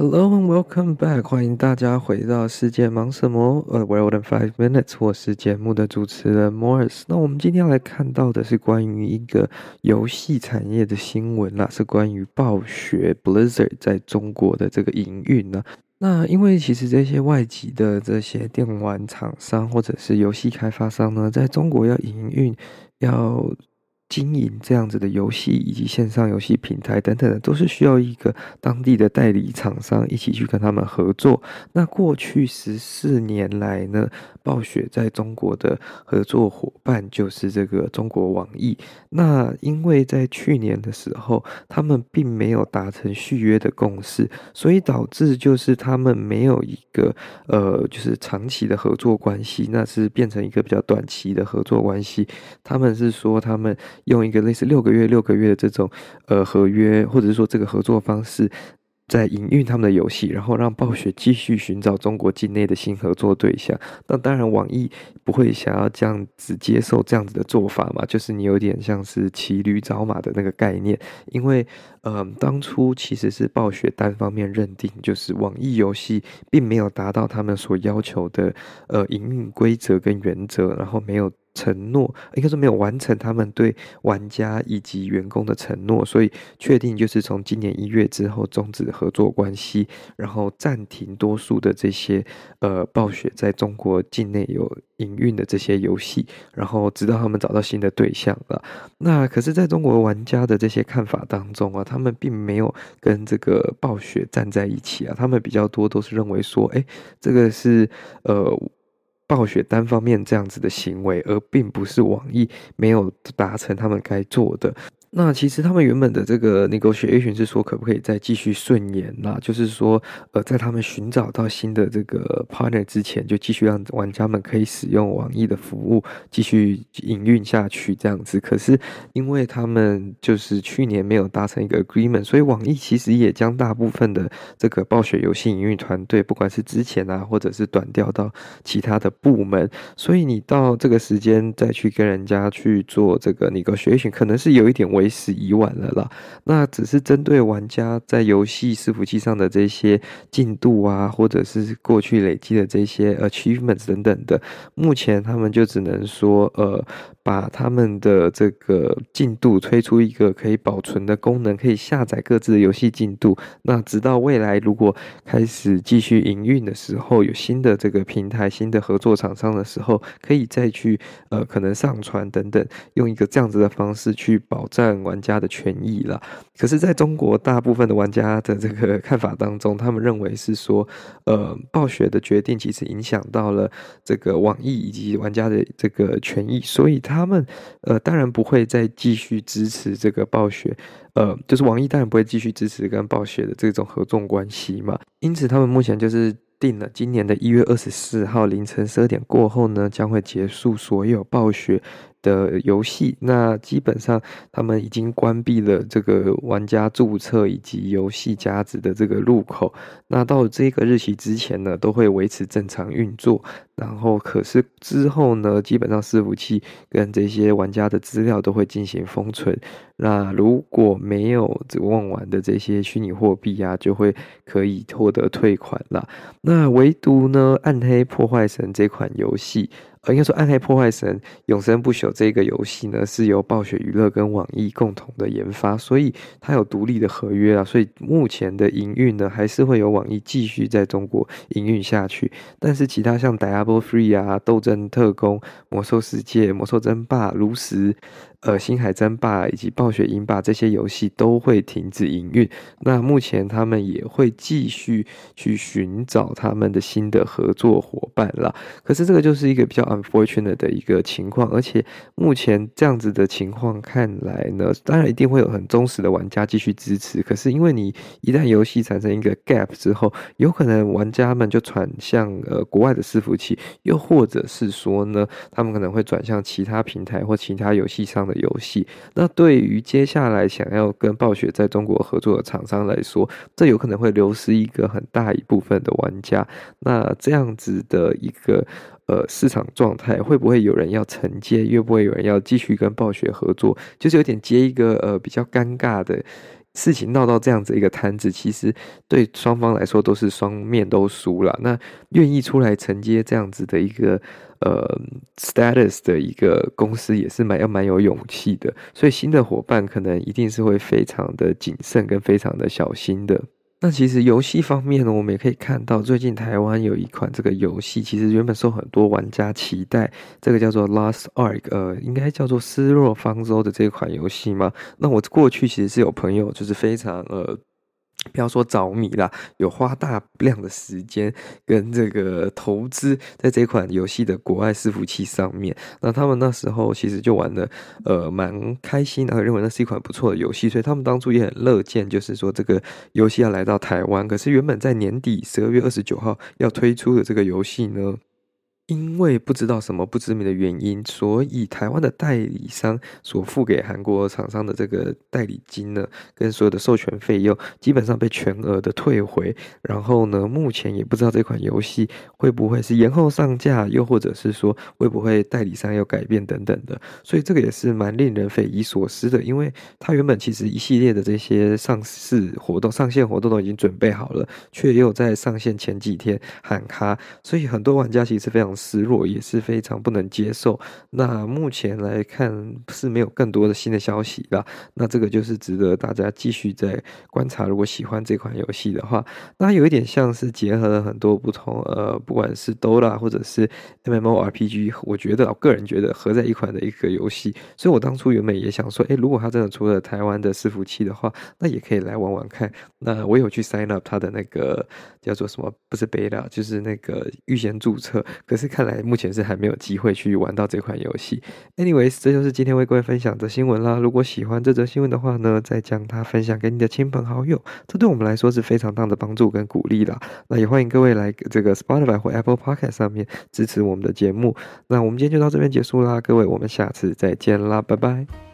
Hello and welcome back，欢迎大家回到世界忙什么？呃，World in Five Minutes，我是节目的主持人 Morris。那我们今天要来看到的是关于一个游戏产业的新闻啦，是关于暴雪 Blizzard 在中国的这个营运呢。那因为其实这些外籍的这些电玩厂商或者是游戏开发商呢，在中国要营运要。经营这样子的游戏以及线上游戏平台等等的，都是需要一个当地的代理厂商一起去跟他们合作。那过去十四年来呢，暴雪在中国的合作伙伴就是这个中国网易。那因为在去年的时候，他们并没有达成续约的共识，所以导致就是他们没有一个呃，就是长期的合作关系，那是变成一个比较短期的合作关系。他们是说他们。用一个类似六个月、六个月的这种呃合约，或者是说这个合作方式，在营运他们的游戏，然后让暴雪继续寻找中国境内的新合作对象。那当然，网易不会想要这样子接受这样子的做法嘛，就是你有点像是骑驴找马的那个概念。因为呃，当初其实是暴雪单方面认定，就是网易游戏并没有达到他们所要求的呃营运规则跟原则，然后没有。承诺应该说没有完成他们对玩家以及员工的承诺，所以确定就是从今年一月之后终止合作关系，然后暂停多数的这些呃暴雪在中国境内有营运的这些游戏，然后直到他们找到新的对象了。那可是在中国玩家的这些看法当中啊，他们并没有跟这个暴雪站在一起啊，他们比较多都是认为说，哎，这个是呃。暴雪单方面这样子的行为，而并不是网易没有达成他们该做的。那其实他们原本的这个 negotiation 是说，可不可以再继续顺延啦？就是说，呃，在他们寻找到新的这个 partner 之前，就继续让玩家们可以使用网易的服务，继续营运下去这样子。可是因为他们就是去年没有达成一个 agreement，所以网易其实也将大部分的这个暴雪游戏营运团队，不管是之前啊，或者是短调到其他的部门。所以你到这个时间再去跟人家去做这个 negotiation，可能是有一点问为时已晚了啦。那只是针对玩家在游戏伺服器上的这些进度啊，或者是过去累积的这些 achievements 等等的，目前他们就只能说，呃。把他们的这个进度推出一个可以保存的功能，可以下载各自的游戏进度。那直到未来如果开始继续营运的时候，有新的这个平台、新的合作厂商的时候，可以再去呃可能上传等等，用一个这样子的方式去保障玩家的权益了。可是，在中国大部分的玩家的这个看法当中，他们认为是说，呃，暴雪的决定其实影响到了这个网易以及玩家的这个权益，所以。他们呃，当然不会再继续支持这个暴雪，呃，就是网易当然不会继续支持跟暴雪的这种合作关系嘛。因此，他们目前就是定了今年的一月二十四号凌晨十二点过后呢，将会结束所有暴雪的游戏，那基本上他们已经关闭了这个玩家注册以及游戏夹子的这个入口。那到这个日期之前呢，都会维持正常运作。然后，可是之后呢，基本上伺服器跟这些玩家的资料都会进行封存。那如果没有忘完的这些虚拟货币啊，就会可以获得退款了。那唯独呢，《暗黑破坏神》这款游戏。呃，应该说，《暗黑破坏神：永生不朽》这个游戏呢，是由暴雪娱乐跟网易共同的研发，所以它有独立的合约啊。所以目前的营运呢，还是会有网易继续在中国营运下去。但是其他像《Diablo Free》啊，《斗争特工》、《魔兽世界》、《魔兽争霸》、《炉石》呃，星海争霸以及暴雪英霸这些游戏都会停止营运。那目前他们也会继续去寻找他们的新的合作伙伴啦。可是这个就是一个比较 unfortunate 的一个情况，而且目前这样子的情况看来呢，当然一定会有很忠实的玩家继续支持。可是因为你一旦游戏产生一个 gap 之后，有可能玩家们就转向呃国外的伺服器，又或者是说呢，他们可能会转向其他平台或其他游戏上的游戏，那对于接下来想要跟暴雪在中国合作的厂商来说，这有可能会流失一个很大一部分的玩家。那这样子的一个呃市场状态，会不会有人要承接？会不会有人要继续跟暴雪合作？就是有点接一个呃比较尴尬的。事情闹到这样子一个摊子，其实对双方来说都是双面都输了。那愿意出来承接这样子的一个呃 status 的一个公司，也是蛮要蛮有勇气的。所以新的伙伴可能一定是会非常的谨慎跟非常的小心的。那其实游戏方面呢，我们也可以看到，最近台湾有一款这个游戏，其实原本受很多玩家期待，这个叫做《Last Ark》，呃，应该叫做《失落方舟》的这款游戏嘛。那我过去其实是有朋友，就是非常呃。不要说着迷啦，有花大量的时间跟这个投资在这款游戏的国外伺服器上面。那他们那时候其实就玩的呃蛮开心，然后认为那是一款不错的游戏，所以他们当初也很乐见，就是说这个游戏要来到台湾。可是原本在年底十二月二十九号要推出的这个游戏呢，因为不知道什么不知名的原因，所以台湾的代理商所付给韩国厂商的这个代理金呢，跟所有的授权费用，基本上被全额的退回。然后呢，目前也不知道这款游戏会不会是延后上架，又或者是说会不会代理商要改变等等的。所以这个也是蛮令人匪夷所思的，因为它原本其实一系列的这些上市活动、上线活动都已经准备好了，却又在上线前几天喊卡，所以很多玩家其实非常。失落也是非常不能接受。那目前来看是没有更多的新的消息了。那这个就是值得大家继续在观察。如果喜欢这款游戏的话，那有一点像是结合了很多不同呃，不管是 DOTA 或者是 MMORPG，我觉得我个人觉得合在一款的一个游戏。所以我当初原本也想说，诶，如果他真的出了台湾的伺服器的话，那也可以来玩玩看。那我有去 sign up 他的那个叫做什么？不是 beta，就是那个预先注册。可是看来目前是还没有机会去玩到这款游戏。Anyways，这就是今天为各位分享的新闻啦。如果喜欢这则新闻的话呢，再将它分享给你的亲朋好友，这对我们来说是非常大的帮助跟鼓励啦。那也欢迎各位来这个 Spotify 或 Apple Podcast 上面支持我们的节目。那我们今天就到这边结束啦，各位，我们下次再见啦，拜拜。